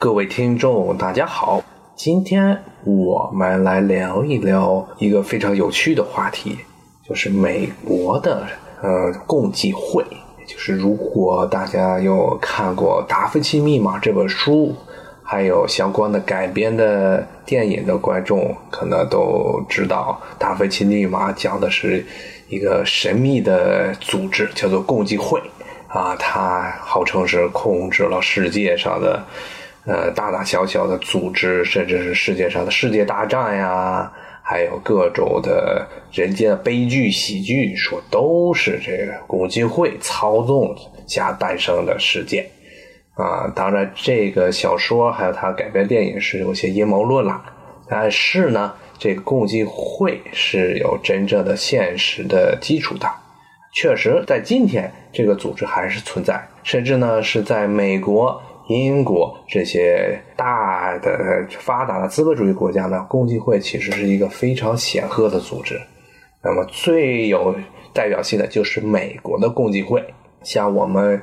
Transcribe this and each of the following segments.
各位听众，大家好，今天我们来聊一聊一个非常有趣的话题，就是美国的呃共济会。就是如果大家有看过《达芬奇密码》这本书，还有相关的改编的电影的观众，可能都知道《达芬奇密码》讲的是一个神秘的组织，叫做共济会啊，它号称是控制了世界上的呃大大小小的组织，甚至是世界上的世界大战呀。还有各种的人间的悲剧、喜剧，说都是这个共济会操纵下诞生的事件啊。当然，这个小说还有它改编电影是有些阴谋论了，但是呢，这个共济会是有真正的现实的基础的。确实，在今天这个组织还是存在，甚至呢是在美国。英国这些大的发达的资本主义国家呢，共济会其实是一个非常显赫的组织。那么最有代表性的就是美国的共济会，像我们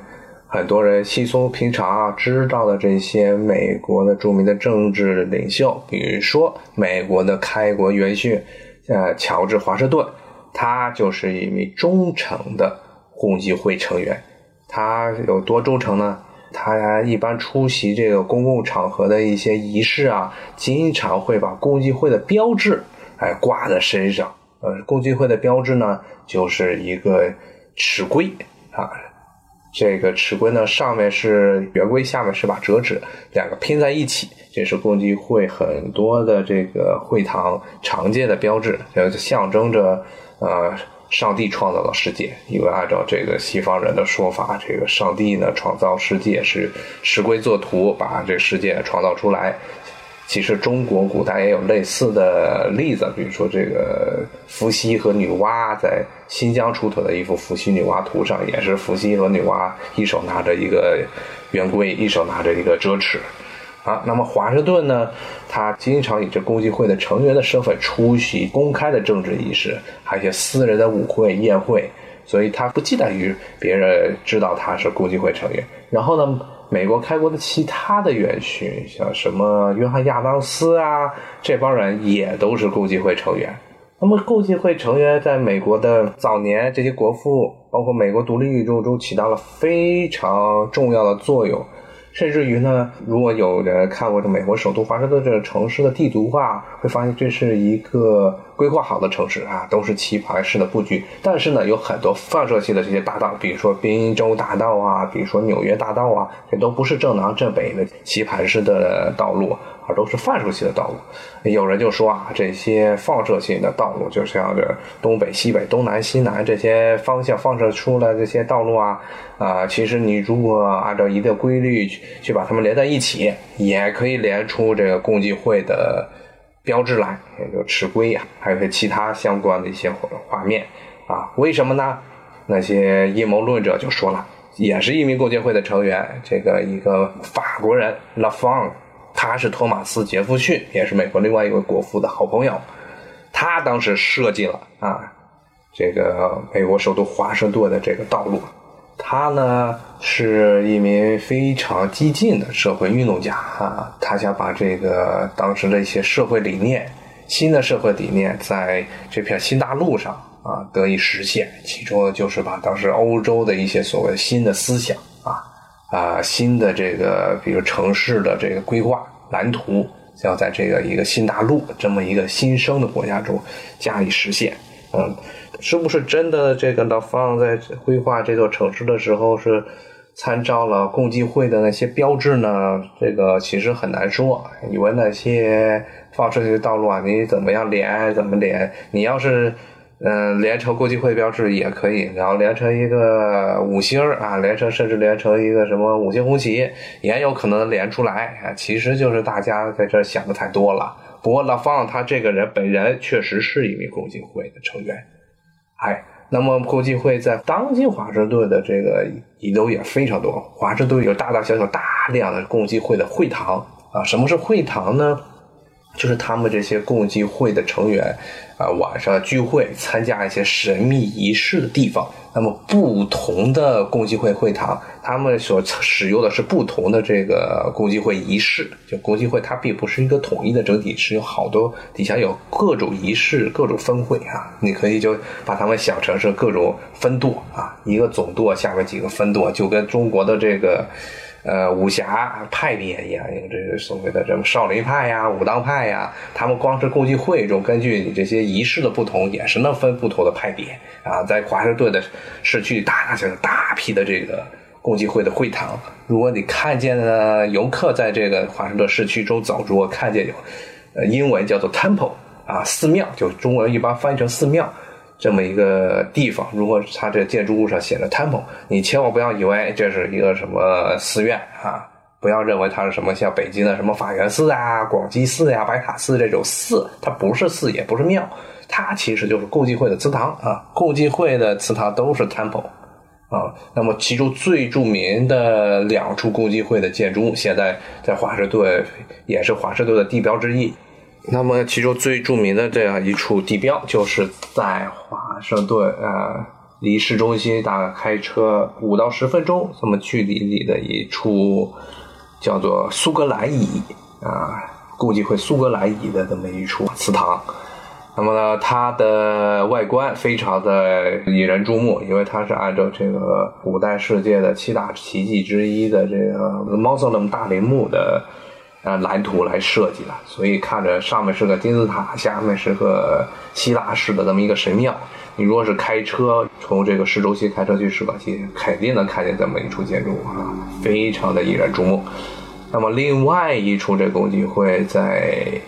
很多人稀松平常知道的这些美国的著名的政治领袖，比如说美国的开国元勋，呃，乔治华盛顿，他就是一名忠诚的共济会成员。他有多忠诚呢？他一般出席这个公共场合的一些仪式啊，经常会把共济会的标志哎挂在身上。呃，共济会的标志呢，就是一个尺规啊，这个尺规呢上面是圆规，下面是把折纸，两个拼在一起，这是共济会很多的这个会堂常见的标志，呃，象征着呃。上帝创造了世界，因为按照这个西方人的说法，这个上帝呢创造世界是石龟作图，把这世界创造出来。其实中国古代也有类似的例子，比如说这个伏羲和女娲在新疆出土的一幅伏羲女娲图上，也是伏羲和女娲一手拿着一个圆规，一手拿着一个折尺。啊，那么华盛顿呢？他经常以这共济会的成员的身份出席公开的政治仪式，还有一些私人的舞会宴会，所以他不忌惮于别人知道他是共济会成员。然后呢，美国开国的其他的元勋，像什么约翰亚当斯啊，这帮人也都是共济会成员。那么，共济会成员在美国的早年，这些国父，包括美国独立运动中起到了非常重要的作用。甚至于呢，如果有人看过这美国首都华盛顿这个城市的地图的话，会发现这是一个规划好的城市啊，都是棋盘式的布局。但是呢，有很多放射性的这些大道，比如说宾州大道啊，比如说纽约大道啊，这都不是正南正北的棋盘式的道路。而都是放射性的道路，有人就说啊，这些放射性的道路就像这东北、西北、东南、西南这些方向放射出来这些道路啊，啊，其实你如果按照一定规律去去把它们连在一起，也可以连出这个共济会的标志来，也就尺规呀，还有些其他相关的一些画面啊。为什么呢？那些阴谋论者就说了，也是一名共济会的成员，这个一个法国人拉方。他是托马斯·杰弗逊，也是美国另外一位国父的好朋友。他当时设计了啊，这个美国首都华盛顿的这个道路。他呢是一名非常激进的社会运动家啊，他想把这个当时的一些社会理念、新的社会理念，在这片新大陆上啊得以实现。其中就是把当时欧洲的一些所谓新的思想啊。新的这个，比如城市的这个规划蓝图，要在这个一个新大陆这么一个新生的国家中加以实现。嗯，是不是真的？这个老方在规划这座城市的时候是参照了共济会的那些标志呢？这个其实很难说。你问那些放射性的道路啊，你怎么样连？怎么连？你要是。嗯，连成国际会标志也可以，然后连成一个五星啊，连成甚至连成一个什么五星红旗，也有可能连出来啊。其实就是大家在这想的太多了。不过老方他这个人本人确实是一名共济会的成员，哎，那么共济会在当今华盛顿的这个遗留也非常多。华盛顿有大大小小大量的共济会的会堂啊。什么是会堂呢？就是他们这些共济会的成员啊，晚上聚会参加一些神秘仪式的地方。那么不同的共济会会堂，他们所使用的是不同的这个共济会仪式。就共济会它并不是一个统一的整体，是有好多底下有各种仪式、各种分会啊。你可以就把它们想成是各种分舵啊，一个总舵下面几个分舵，就跟中国的这个。呃，武侠派别一样，有这个所谓的什么少林派呀、武当派呀，他们光是共济会中，根据你这些仪式的不同，也是能分不同的派别啊。在华盛顿的市区，大就是大批的这个共济会的会堂。如果你看见了游客在这个华盛顿市区中走，如果看见有，呃，英文叫做 temple 啊，寺庙，就中文一般翻译成寺庙。这么一个地方，如果它这建筑物上写着 temple，你千万不要以为这是一个什么寺院啊，不要认为它是什么像北京的什么法源寺啊、广济寺呀、白塔寺这种寺，它不是寺，也不是庙，它其实就是共济会的祠堂啊。共济会的祠堂都是 temple 啊。那么其中最著名的两处共济会的建筑物，现在在华盛顿也是华盛顿的地标之一。那么，其中最著名的这样一处地标，就是在华盛顿啊，离市中心大概开车五到十分钟这么距离里的一处，叫做苏格兰椅啊，估计会苏格兰椅的这么一处祠堂。那么呢，它的外观非常的引人注目，因为它是按照这个古代世界的七大奇迹之一的这个 Mausoleum 大陵墓的。呃，蓝图来设计的，所以看着上面是个金字塔，下面是个希腊式的这么一个神庙。你如果是开车从这个市中心开车去舍弃，肯定能看见这么一处建筑啊，非常的引人注目。那么另外一处这共济会在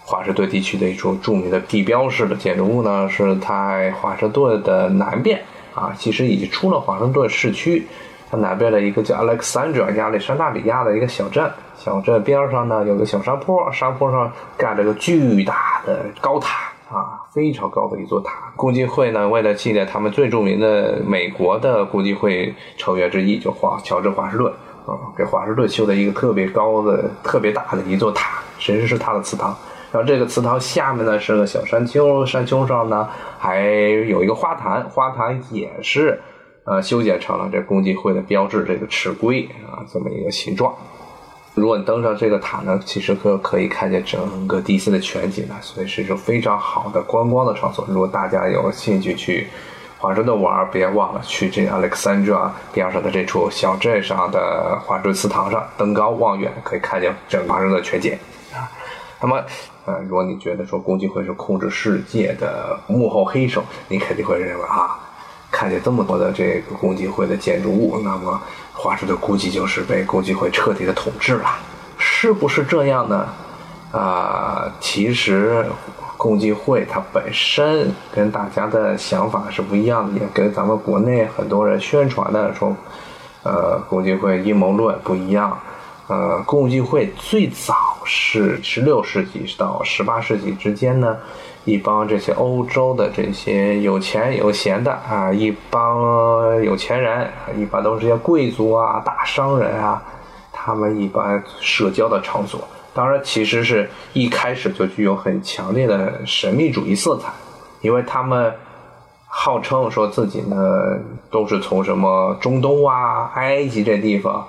华盛顿地区的一处著名的地标式的建筑物呢，是在华盛顿的南边啊，其实已经出了华盛顿市区。它南边的一个叫 Alexandria 亚历山大里亚的一个小镇，小镇边上呢有个小山坡，山坡上盖了个巨大的高塔啊，非常高的一座塔。共济会呢为了纪念他们最著名的美国的共济会成员之一，就华乔治华盛顿啊，给华盛顿修的一个特别高的、特别大的一座塔，其实是他的祠堂。然后这个祠堂下面呢是个小山丘，山丘上呢还有一个花坛，花坛也是。呃，修剪成了这共济会的标志，这个尺规啊，这么一个形状。如果你登上这个塔呢，其实可可以看见整个 DC 的全景的，所以是一种非常好的观光的场所。如果大家有兴趣去华盛顿玩，别忘了去这 Alexandra 边上的这处小镇上的华盛顿祠堂上登高望远，可以看见整个华盛顿全景啊。那么，呃，如果你觉得说共济会是控制世界的幕后黑手，你肯定会认为啊。看见这么多的这个共济会的建筑物，那么华盛顿估计就是被共济会彻底的统治了，是不是这样呢？啊，其实共济会它本身跟大家的想法是不一样的，也跟咱们国内很多人宣传的说，呃，共济会阴谋论不一样。呃，共济会最早是十六世纪到十八世纪之间呢。一帮这些欧洲的这些有钱有闲的啊，一帮有钱人，一般都是些贵族啊、大商人啊，他们一般社交的场所。当然，其实是一开始就具有很强烈的神秘主义色彩，因为他们号称说自己呢都是从什么中东啊、埃及这地方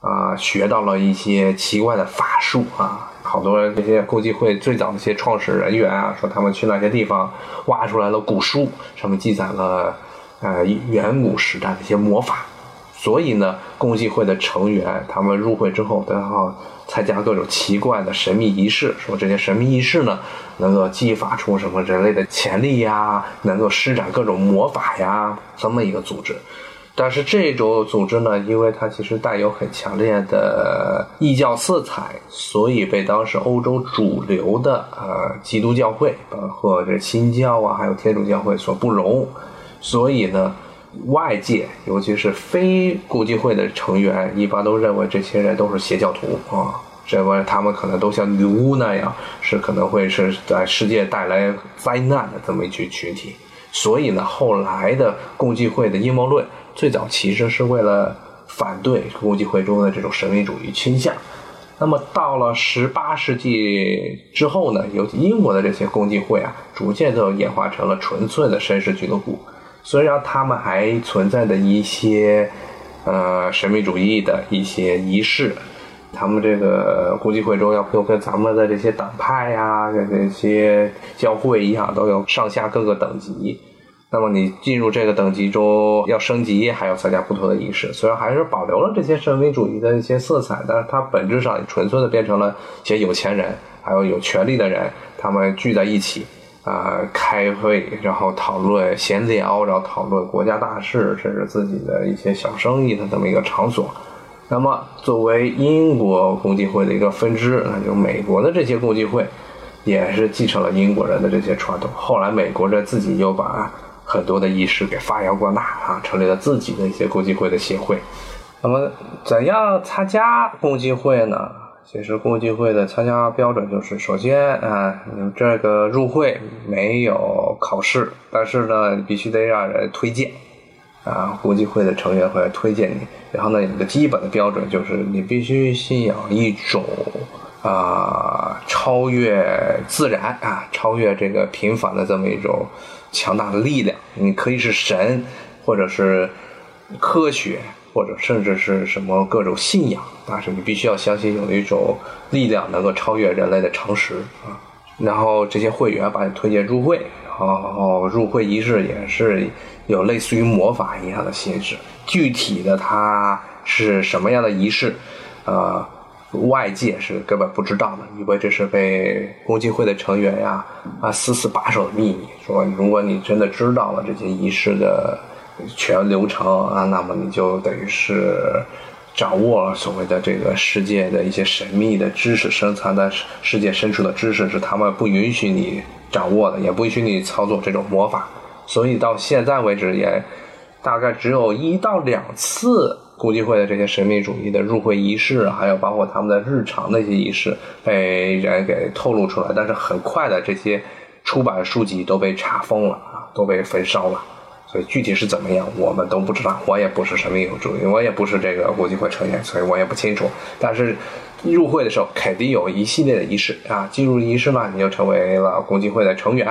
啊学到了一些奇怪的法术啊。好多这些共济会最早的一些创始人员啊，说他们去那些地方挖出来了古书，上面记载了呃远古时代的一些魔法。所以呢，共济会的成员他们入会之后都要参加各种奇怪的神秘仪式，说这些神秘仪式呢能够激发出什么人类的潜力呀，能够施展各种魔法呀，这么一个组织。但是这种组织呢，因为它其实带有很强烈的异教色彩，所以被当时欧洲主流的呃基督教会，包括这新教啊，还有天主教会所不容。所以呢，外界尤其是非共济会的成员，一般都认为这些人都是邪教徒啊，认为他们可能都像女巫那样，是可能会是在世界带来灾难的这么一群群体。所以呢，后来的共济会的阴谋论。最早其实是为了反对共济会中的这种神秘主义倾向，那么到了十八世纪之后呢，尤其英国的这些共济会啊，逐渐都演化成了纯粹的绅士俱乐部。虽然他们还存在的一些呃神秘主义的一些仪式，他们这个共济会中要又跟咱们的这些党派呀、这些教会一样，都有上下各个等级。那么你进入这个等级中要升级，还要参加不同的仪式。虽然还是保留了这些神秘主义的一些色彩，但是它本质上纯粹的变成了一些有钱人，还有有权利的人，他们聚在一起啊开会，然后讨论闲聊，然后讨论国家大事，甚至自己的一些小生意的这么一个场所。那么作为英国共济会的一个分支，那就美国的这些共济会也是继承了英国人的这些传统。后来美国人自己又把很多的仪式给发扬光大啊，成立了自己的一些共济会的协会。那么，怎样参加共济会呢？其实共济会的参加标准就是，首先啊，你这个入会没有考试，但是呢，必须得让人推荐啊，共济会的成员会推荐你。然后呢，有个基本的标准就是，你必须信仰一种啊，超越自然啊，超越这个平凡的这么一种。强大的力量，你可以是神，或者是科学，或者甚至是什么各种信仰，但是你必须要相信有一种力量能够超越人类的常识啊。然后这些会员把你推荐入会，然后入会仪式也是有类似于魔法一样的性质。具体的它是什么样的仪式，呃。外界是根本不知道的，以为这是被共济会的成员呀啊死死把守的秘密。说如果你真的知道了这些仪式的全流程啊，那么你就等于是掌握了所谓的这个世界的一些神秘的知识，深藏在世界深处的知识是他们不允许你掌握的，也不允许你操作这种魔法。所以到现在为止，也大概只有一到两次。共济会的这些神秘主义的入会仪式，还有包括他们的日常的一些仪式，被人给透露出来。但是很快的，这些出版书籍都被查封了啊，都被焚烧了。所以具体是怎么样，我们都不知道。我也不是神秘主义，我也不是这个共济会成员，所以我也不清楚。但是入会的时候肯定有一系列的仪式啊，进入仪式嘛，你就成为了共济会的成员。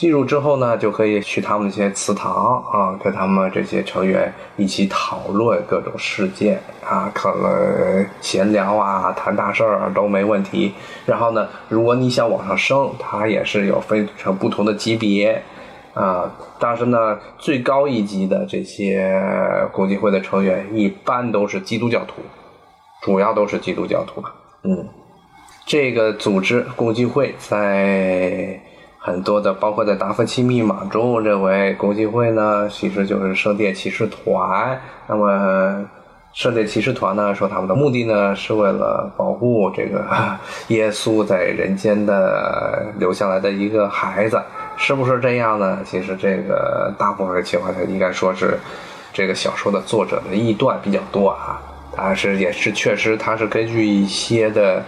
进入之后呢，就可以去他们那些祠堂啊，跟他们这些成员一起讨论各种事件啊，可能闲聊啊，谈大事儿都没问题。然后呢，如果你想往上升，它也是有分成不同的级别啊。但是呢，最高一级的这些共济会的成员一般都是基督教徒，主要都是基督教徒吧。嗯，这个组织共济会在。很多的，包括在达芬奇密码中，认为共济会呢，其实就是圣殿骑士团。那么，圣殿骑士团呢，说他们的目的呢，是为了保护这个耶稣在人间的留下来的一个孩子，是不是这样呢？其实这个大部分情况下，应该说是这个小说的作者的臆断比较多啊。但是也是确实，他是根据一些的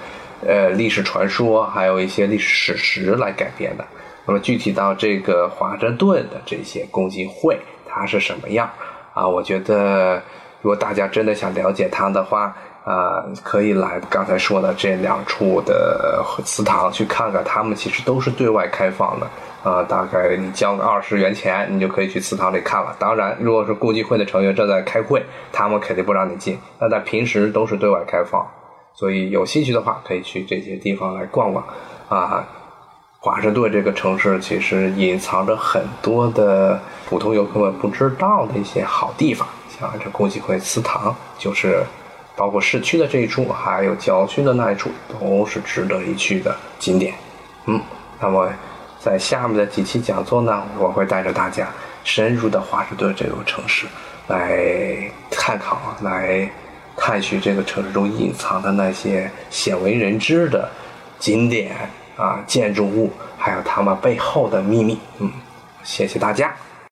呃历史传说，还有一些历史史实来改编的。那么具体到这个华盛顿的这些共济会，它是什么样啊？我觉得，如果大家真的想了解它的话，啊，可以来刚才说的这两处的祠堂去看看，他们其实都是对外开放的啊。大概你交个二十元钱，你就可以去祠堂里看了。当然，如果是共济会的成员正在开会，他们肯定不让你进。那在平时都是对外开放，所以有兴趣的话，可以去这些地方来逛逛啊。华盛顿这个城市其实隐藏着很多的普通游客们不知道的一些好地方，像这共济会祠堂，就是包括市区的这一处，还有郊区的那一处，都是值得一去的景点。嗯，那么在下面的几期讲座呢，我会带着大家深入的华盛顿这座城市来探讨，来探寻这个城市中隐藏的那些鲜为人知的景点。啊，建筑物，还有他们背后的秘密。嗯，谢谢大家。